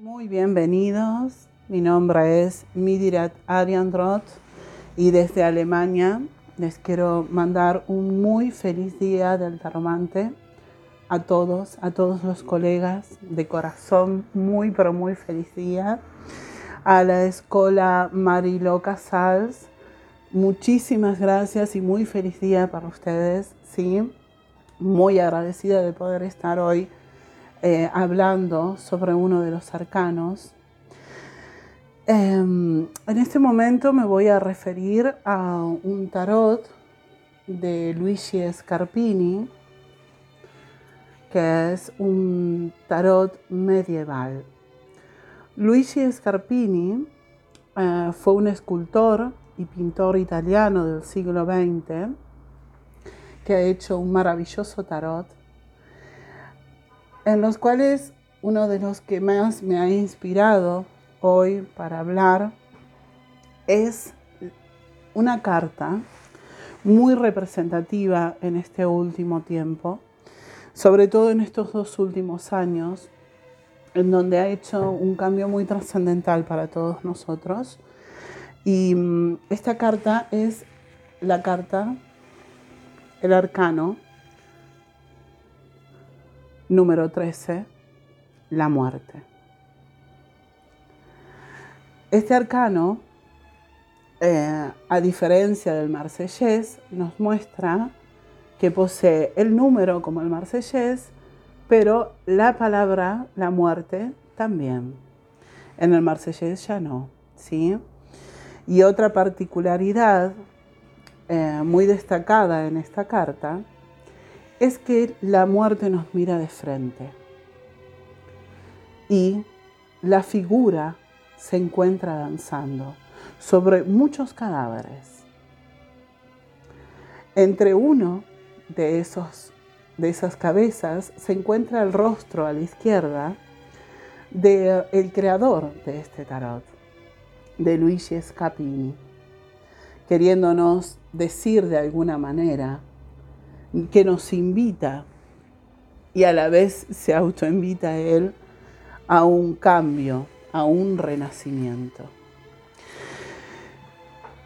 Muy bienvenidos. Mi nombre es Midirat Ariandrot y desde Alemania les quiero mandar un muy feliz día del Taromante a todos, a todos los colegas de corazón, muy pero muy feliz día. A la escuela Marilo Casals, muchísimas gracias y muy feliz día para ustedes, sí. Muy agradecida de poder estar hoy eh, hablando sobre uno de los arcanos. Em, en este momento me voy a referir a un tarot de Luigi Scarpini, que es un tarot medieval. Luigi Scarpini eh, fue un escultor y pintor italiano del siglo XX que ha hecho un maravilloso tarot en los cuales uno de los que más me ha inspirado hoy para hablar es una carta muy representativa en este último tiempo, sobre todo en estos dos últimos años, en donde ha hecho un cambio muy trascendental para todos nosotros. Y mm, esta carta es la carta, el arcano Número 13, la muerte. Este arcano, eh, a diferencia del marsellés, nos muestra que posee el número como el marsellés, pero la palabra, la muerte, también. En el marsellés ya no, ¿sí? Y otra particularidad eh, muy destacada en esta carta es que la muerte nos mira de frente y la figura se encuentra danzando sobre muchos cadáveres. Entre uno de, esos, de esas cabezas se encuentra el rostro a la izquierda del creador de este tarot, de Luigi Scapini, queriéndonos decir de alguna manera que nos invita y a la vez se autoinvita a Él a un cambio, a un renacimiento.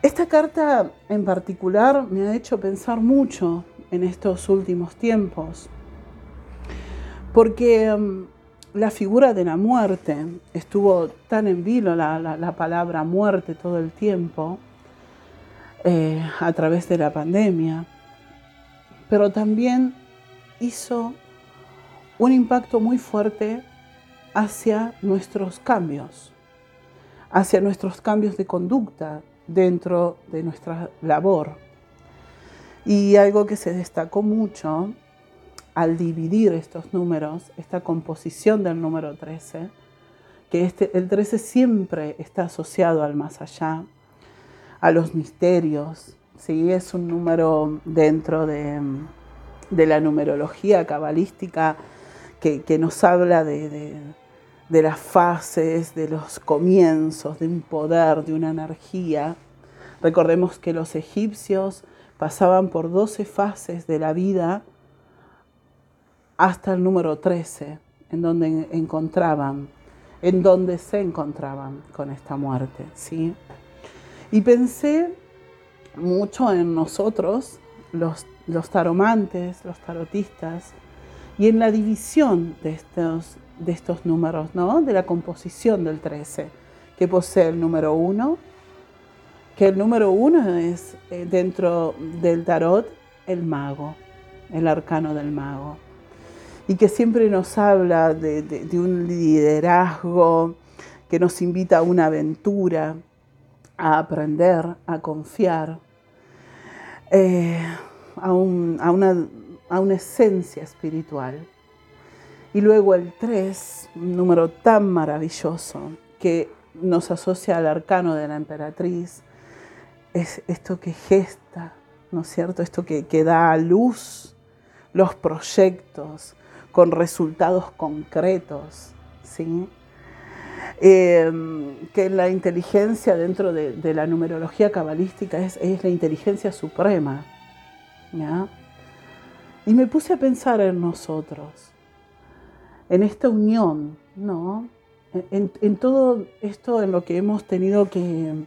Esta carta en particular me ha hecho pensar mucho en estos últimos tiempos, porque mm, la figura de la muerte estuvo tan en vilo, la, palabra muerte todo el tiempo, eh, a través de la pandemia pero también hizo un impacto muy fuerte hacia nuestros cambios, hacia nuestros cambios de conducta dentro de nuestra labor. Y algo que se destacó mucho al dividir estos números, esta composición del número 13, que este, el 13 siempre está asociado al más allá, a los misterios, ¿sí? es un número dentro de, la numerología cabalística que, nos habla de, las fases, de los comienzos, de un poder, de una energía. Recordemos que los egipcios pasaban por 12 fases de la vida hasta el número 13, en donde encontraban, en donde se encontraban con esta muerte, ¿sí? Y pensé mucho en nosotros, los, los taromantes, los tarotistas, y en la división de estos, de estos números, ¿no? de la composición del 13, que posee el número 1, que el número 1 es eh, dentro del tarot el mago, el arcano del mago, y que siempre nos habla de, de un liderazgo, que nos invita a una aventura, a aprender, a confiar, eh, a, una, a una esencia espiritual. Y luego el 3, un número tan maravilloso que nos asocia al arcano de la emperatriz, es esto que gesta, ¿no es cierto? Esto que, que da a luz los proyectos con resultados concretos, ¿sí? Em, que la inteligencia dentro de, la numerología cabalística es, la inteligencia suprema. Y me puse a pensar en nosotros, en esta unión, ¿no? en, todo esto en lo que hemos tenido que,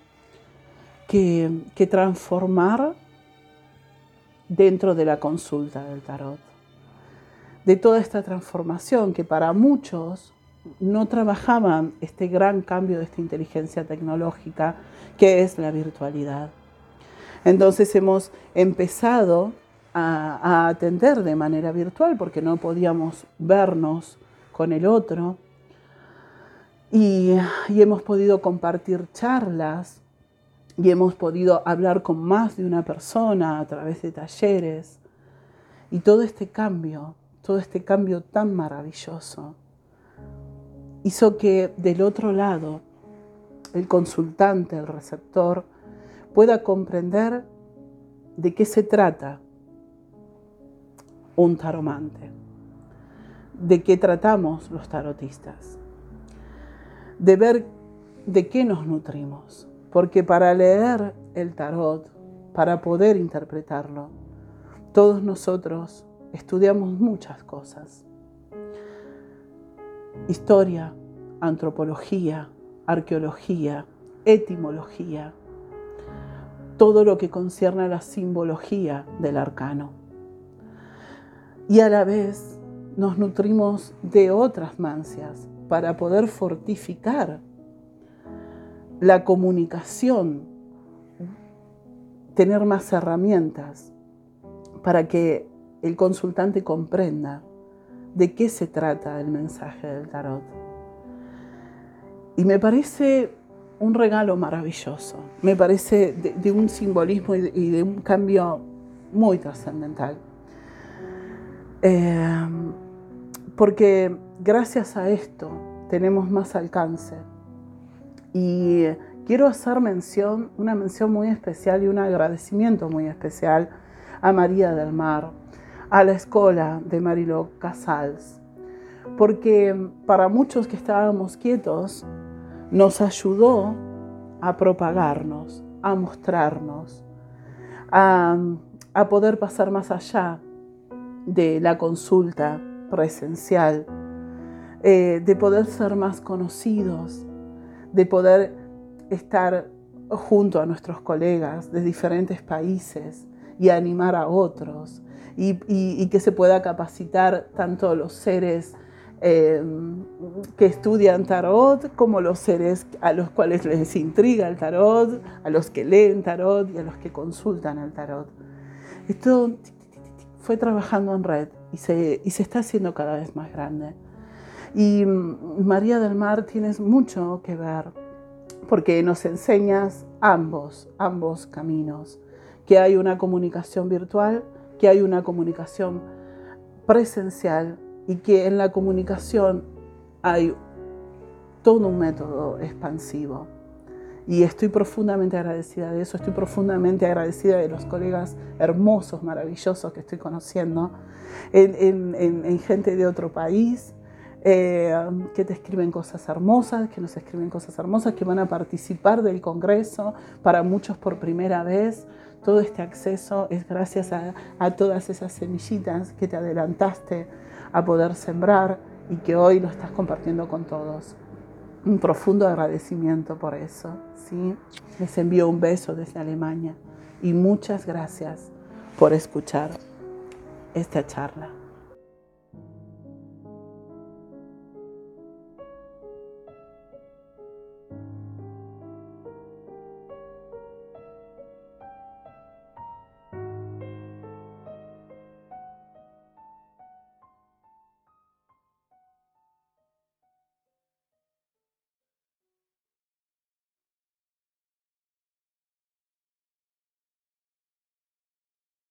que, transformar dentro de la consulta del tarot. De toda esta transformación que para muchos no trabajaban este gran cambio de esta inteligencia tecnológica que es la virtualidad. Entonces hemos empezado a, atender de manera virtual porque no podíamos vernos con el otro y, hemos podido compartir charlas y hemos podido hablar con más de una persona a través de talleres. Y todo este cambio, todo este cambio tan maravilloso, hizo que del otro lado el consultante, el receptor, pueda comprender de qué se trata un taromante, de qué tratamos los tarotistas de ver de qué nos nutrimos. Porque para leer el tarot, para poder interpretarlo, todos nosotros estudiamos muchas cosas. Historia, antropología, arqueología, etimología, todo lo que concierne a la simbología del arcano. Y a la vez nos nutrimos de otras mancias, para poder fortificar la comunicación, tener más herramientas para que el consultante comprenda de qué se trata el mensaje del tarot. Y me parece un regalo maravilloso, me parece de, un simbolismo y de, un cambio muy trascendental. Eh, porque gracias a esto tenemos más alcance. Y quiero hacer mención, una mención muy especial y un agradecimiento muy especial a María del Mar, a la escuela de Marilo Casals, porque para muchos que estábamos quietos, nos ayudó a propagarnos, a mostrarnos, a, a poder pasar más allá de la consulta presencial, eh, de poder ser más conocidos, de poder estar junto a nuestros colegas de diferentes países y animar a otros y, que se pueda capacitar tanto los seres eh, que estudian tarot como los seres a los cuales les intriga el tarot, a los que leen tarot y a los que consultan el tarot. Esto fue trabajando en red y se, y se está haciendo cada vez más grande. Y mm, María del Mar tienes mucho que ver, porque nos enseñas ambos, ambos caminos, que hay una comunicación virtual, que hay una comunicación presencial y que en la comunicación hay todo un método expansivo. Y estoy profundamente agradecida de eso, estoy profundamente agradecida de los colegas hermosos, maravillosos que estoy conociendo, en, gente de otro país, eh, que te escriben cosas hermosas, que nos escriben cosas hermosas, que van a participar del Congreso, para muchos por primera vez. Todo este acceso es gracias a, a todas esas semillitas que te adelantaste a poder sembrar y que hoy lo estás compartiendo con todos un profundo agradecimiento por eso. ¿sí? Les envío un beso desde Alemania y muchas gracias por escuchar esta charla.